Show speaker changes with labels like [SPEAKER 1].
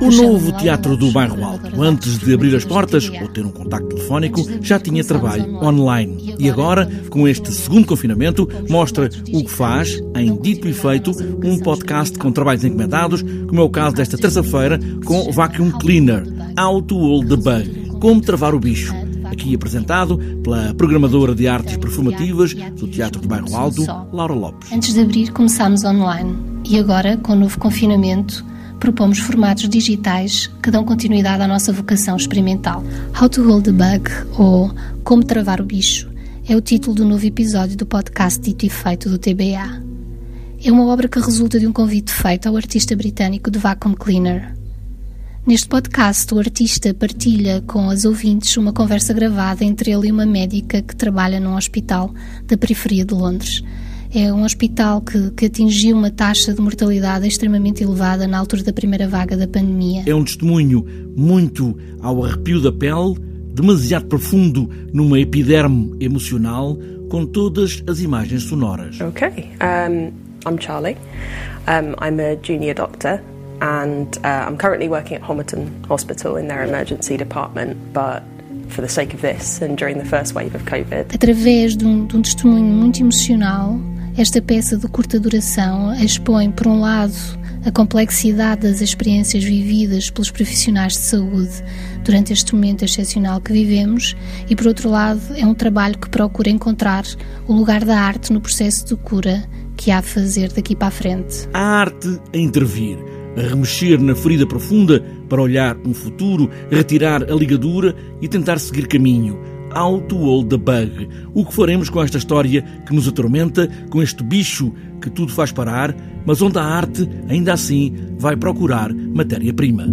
[SPEAKER 1] O novo Teatro do Bairro Alto, antes de abrir as portas ou ter um contacto telefónico, já tinha trabalho online. E agora, com este segundo confinamento, mostra o que faz, em dito e feito, um podcast com trabalhos encomendados, como é o caso desta terça-feira, com Vacuum Cleaner, How to Hold the Bug, Como Travar o Bicho. Aqui apresentado pela programadora de artes performativas do Teatro do Bairro Alto, Laura Lopes.
[SPEAKER 2] Antes de abrir, começámos online. E agora, com o novo confinamento, propomos formatos digitais que dão continuidade à nossa vocação experimental. How to Hold the Bug, ou Como Travar o Bicho, é o título do novo episódio do podcast Dito e Feito do TBA. É uma obra que resulta de um convite feito ao artista britânico de Vacuum Cleaner. Neste podcast, o artista partilha com as ouvintes uma conversa gravada entre ele e uma médica que trabalha num hospital da periferia de Londres é um hospital que, que atingiu uma taxa de mortalidade extremamente elevada na altura da primeira vaga da pandemia.
[SPEAKER 1] É um testemunho muito ao arrepio da pele, demasiado profundo numa epiderme emocional, com todas as imagens sonoras.
[SPEAKER 3] Okay, um, I'm Charlie. Um, I'm a junior doctor and uh, I'm currently working at Homerton Hospital in their emergency department, but for the sake of this and during the first wave of COVID.
[SPEAKER 2] Através de um, de um testemunho muito emocional, esta peça de curta duração expõe, por um lado, a complexidade das experiências vividas pelos profissionais de saúde durante este momento excepcional que vivemos, e, por outro lado, é um trabalho que procura encontrar o lugar da arte no processo de cura que há a fazer daqui para a frente.
[SPEAKER 1] A arte a intervir, a remexer na ferida profunda para olhar um futuro, retirar a ligadura e tentar seguir caminho How to Hold the Bug. O que faremos com esta história que nos atormenta, com este bicho que tudo faz parar, mas onde a arte, ainda assim, vai procurar matéria-prima.